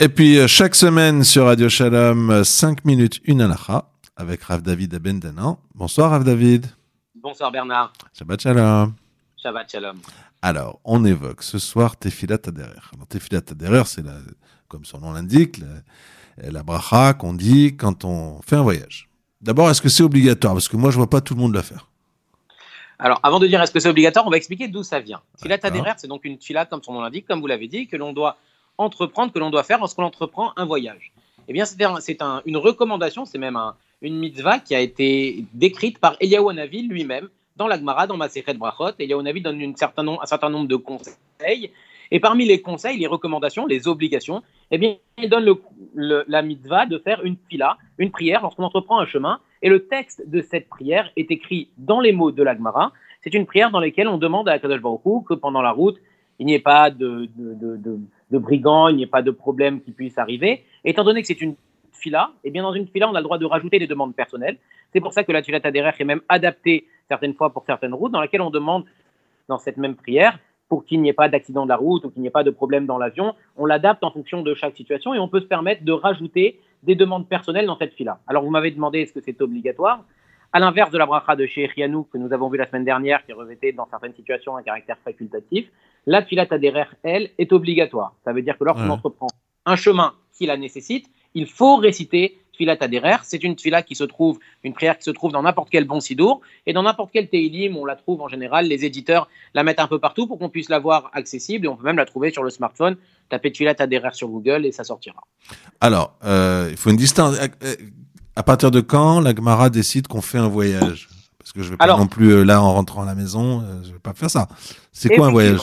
Et puis, euh, chaque semaine sur Radio Shalom, 5 minutes, une alaha, avec Rav David Abendanan. Bonsoir, Rav David. Bonsoir, Bernard. Shabbat Shalom. Shabbat Shalom. Alors, on évoque ce soir Tefilat Aderer. Alors, Tefilat Aderer, c'est la, comme son nom l'indique, la, la bracha qu'on dit quand on fait un voyage. D'abord, est-ce que c'est obligatoire? Parce que moi, je vois pas tout le monde le faire. Alors, avant de dire est-ce que c'est obligatoire, on va expliquer d'où ça vient. Tefilat Aderer, c'est donc une tefila, comme son nom l'indique, comme vous l'avez dit, que l'on doit entreprendre, que l'on doit faire lorsqu'on entreprend un voyage. Eh bien, c'est un, une recommandation, c'est même un, une mitzvah qui a été décrite par Eliyahu Hanavi lui-même dans l'Agmara, dans Masechet Brachot. Eliyahu Hanavi donne un certain nombre de conseils. Et parmi les conseils, les recommandations, les obligations, eh bien, il donne la mitzvah de faire une fila, une prière lorsqu'on entreprend un chemin. Et le texte de cette prière est écrit dans les mots de l'Agmara. C'est une prière dans laquelle on demande à Kadosh Baruch que pendant la route, il n'y ait pas de de brigands, il n'y ait pas de problème qui puisse arriver. Étant donné que c'est une fila, et eh bien dans une fila, on a le droit de rajouter des demandes personnelles. C'est pour ça que la tulette adhéraire est même adaptée certaines fois pour certaines routes, dans laquelle on demande dans cette même prière pour qu'il n'y ait pas d'accident de la route ou qu'il n'y ait pas de problème dans l'avion. On l'adapte en fonction de chaque situation et on peut se permettre de rajouter des demandes personnelles dans cette fila. Alors vous m'avez demandé est-ce que c'est obligatoire? À l'inverse de la bracha de chez Rianou que nous avons vu la semaine dernière, qui revêtait dans certaines situations un caractère facultatif, la filat adhérer, elle, est obligatoire. Ça veut dire que lorsqu'on entreprend un chemin qui la nécessite, il faut réciter filat adhérer. C'est une fila qui se trouve, une prière qui se trouve dans n'importe quel bon sidour et dans n'importe quel teilim, on la trouve en général. Les éditeurs la mettent un peu partout pour qu'on puisse la voir accessible et on peut même la trouver sur le smartphone. Tapez filat adhérer sur Google et ça sortira. Alors, euh, il faut une distance. À partir de quand la Gemara décide qu'on fait un voyage? Parce que je vais pas non plus euh, là en rentrant à la maison, euh, je vais pas faire ça. C'est quoi un voyage?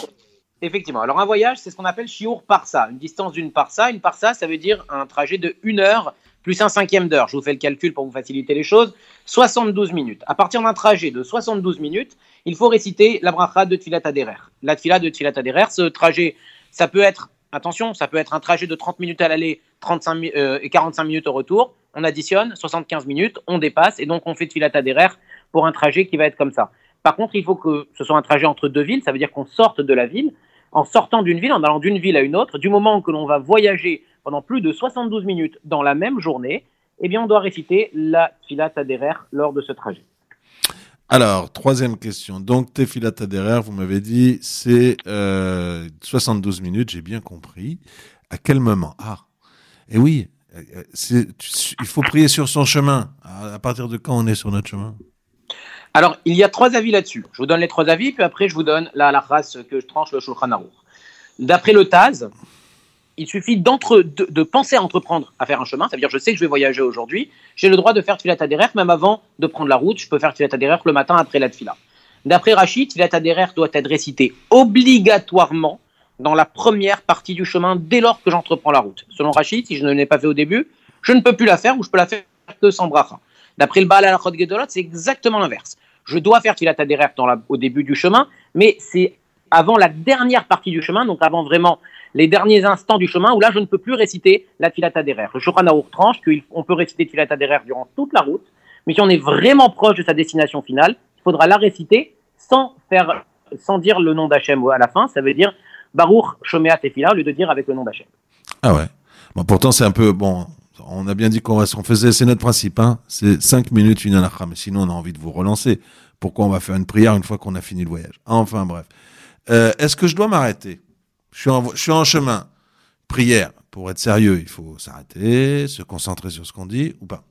Effectivement. Alors un voyage, c'est ce qu'on appelle par parsa, une distance d'une parsa. Une parsa, ça veut dire un trajet de une heure plus un cinquième d'heure. Je vous fais le calcul pour vous faciliter les choses. 72 minutes. À partir d'un trajet de 72 minutes, il faut réciter la bracha de Tfilat Aderer. La Tfilat de Tfilat Aderer, ce trajet, ça peut être, attention, ça peut être un trajet de 30 minutes à l'aller, 35 euh, et 45 minutes au retour on additionne 75 minutes, on dépasse, et donc on fait de filat adhéraire pour un trajet qui va être comme ça. Par contre, il faut que ce soit un trajet entre deux villes, ça veut dire qu'on sorte de la ville. En sortant d'une ville, en allant d'une ville à une autre, du moment que l'on va voyager pendant plus de 72 minutes dans la même journée, eh bien, on doit réciter la filat adhéraire lors de ce trajet. Alors, troisième question. Donc, filat adhéraire, vous m'avez dit, c'est 72 euh, minutes, j'ai bien compris. À quel moment? Ah, et oui, il faut prier sur son chemin. À partir de quand on est sur notre chemin? Alors, il y a trois avis là-dessus. Je vous donne les trois avis, puis après, je vous donne la, race que je tranche le Shulchan Aruch. D'après le Taz, il suffit de, penser à entreprendre à faire un chemin. Ça veut dire, je sais que je vais voyager aujourd'hui. J'ai le droit de faire Tfilat Aderer, même avant de prendre la route. Je peux faire Tfilat Aderer le matin après la Tfila. D'après Rachid, Tfilat Aderer doit être récité obligatoirement dans la première partie du chemin dès lors que j'entreprends la route. Selon Rachid, si je ne l'ai pas fait au début, je ne peux plus la faire ou je peux la faire que sans bracha. D'après le Baal al Gedolot, c'est exactement l'inverse. Je dois faire Tilat Aderer au début du chemin, mais c'est avant la dernière partie du chemin, donc avant vraiment les derniers instants du chemin, où là je ne peux plus réciter la Tilat Aderer. Le Shulchan tranche qu'on peut réciter Tilat Aderer durant toute la route, mais si on est vraiment proche de sa destination finale, il faudra la réciter sans faire, sans dire le nom d'Hachem à la fin. Ça veut dire Baruch Shomea Tefila, au lieu de dire avec le nom d'Hachem. Ah ouais. Bon, pourtant, c'est un peu, bon, on a bien dit qu'on faisait, c'est notre principe, hein. C'est cinq minutes, une halakha. Mais sinon, on a envie de vous relancer. Pourquoi on va faire une prière une fois qu'on a fini le voyage? Enfin, bref. Euh, est-ce que je dois m'arrêter? Je suis en, je suis en chemin. Prière. Pour être sérieux, il faut s'arrêter, se concentrer sur ce qu'on dit ou pas?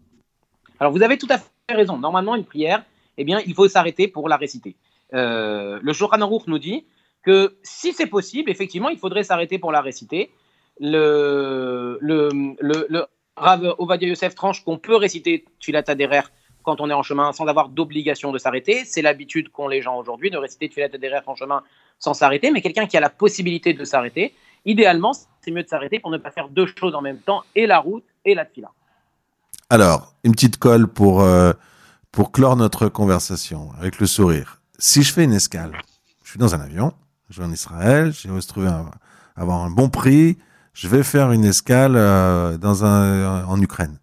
Alors, vous avez tout à fait raison. Normalement, une prière, eh bien, il faut s'arrêter pour la réciter. Euh, le Shulchan Aruch nous dit que si c'est possible, effectivement, il faudrait s'arrêter pour la réciter. Le, le, le, le Rav Ovadia Yosef tranche qu'on peut réciter Tfilat Aderer quand on est en chemin sans avoir d'obligation de s'arrêter. C'est l'habitude qu'ont les gens aujourd'hui de réciter Tfilat Aderer en chemin sans s'arrêter. Mais quelqu'un qui a la possibilité de s'arrêter, idéalement, c'est mieux de s'arrêter pour ne pas faire deux choses en même temps, et la route et la Tfila. Alors, une petite colle pour, euh, pour clore notre conversation avec le sourire. Si je fais une escale, je suis dans un avion, je vais en Israël, j'ai se trouver avoir un bon prix, je vais faire une escale euh, dans un, en Ukraine.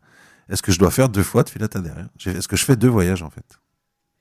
Est-ce que je dois faire deux fois de filata derrière Est-ce que je fais deux voyages en fait?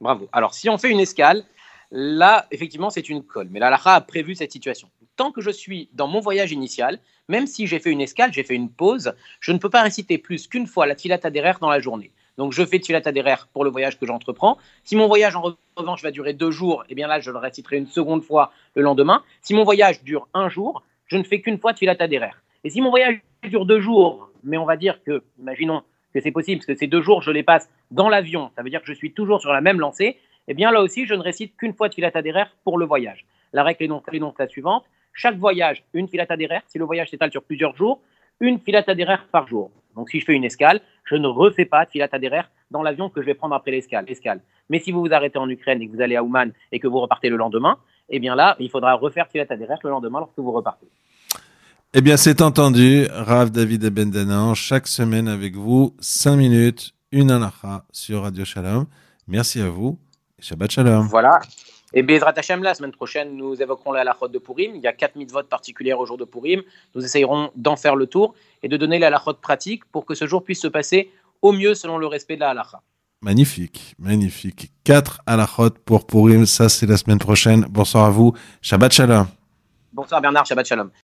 Bravo. Alors si on fait une escale, là effectivement c'est une colle. Mais la a prévu cette situation. tant que je suis dans mon voyage initial, même si j'ai fait une escale, j'ai fait une pause, je ne peux pas réciter plus qu'une fois la Tfilat Aderer dans la journée. Donc je fais Tfilat Aderer pour le voyage que j'entreprends. Si mon voyage en revanche va durer deux jours, eh bien là je le réciterai une seconde fois le lendemain. Si mon voyage dure un jour, je ne fais qu'une fois Tfilat Aderer. Et si mon voyage dure deux jours, mais on va dire que, imaginons que c'est possible, parce que ces deux jours je les passe dans l'avion, ça veut dire que je suis toujours sur la même lancée, eh bien là aussi je ne récite qu'une fois Tfilat Aderer pour le voyage. La règle est donc, la suivante chaque voyage, une filata d'erreur. Si le voyage s'étale sur plusieurs jours, une filata d'erreur par jour. Donc si je fais une escale, je ne refais pas de filata d'erreur dans l'avion que je vais prendre après l'escale. Mais si vous vous arrêtez en Ukraine et que vous allez à Ouman et que vous repartez le lendemain, eh bien là, il faudra refaire filata d'erreur le lendemain lorsque vous repartez. Eh bien, c'est entendu. Rav David Ebendanan, chaque semaine avec vous, 5 minutes, une anacha sur Radio Shalom. Merci à vous. Shabbat Shalom. Voilà. Et Bezrat Hashem, la semaine prochaine, nous évoquerons la halachot de Purim. Il y a quatre votes particulières au jour de Purim. Nous essayerons d'en faire le tour et de donner la halachot pratique pour que ce jour puisse se passer au mieux selon le respect de la halacha. Magnifique, magnifique. Quatre halachot pour Purim, ça c'est la semaine prochaine. Bonsoir à vous. Shabbat Shalom. Bonsoir Bernard, Shabbat Shalom.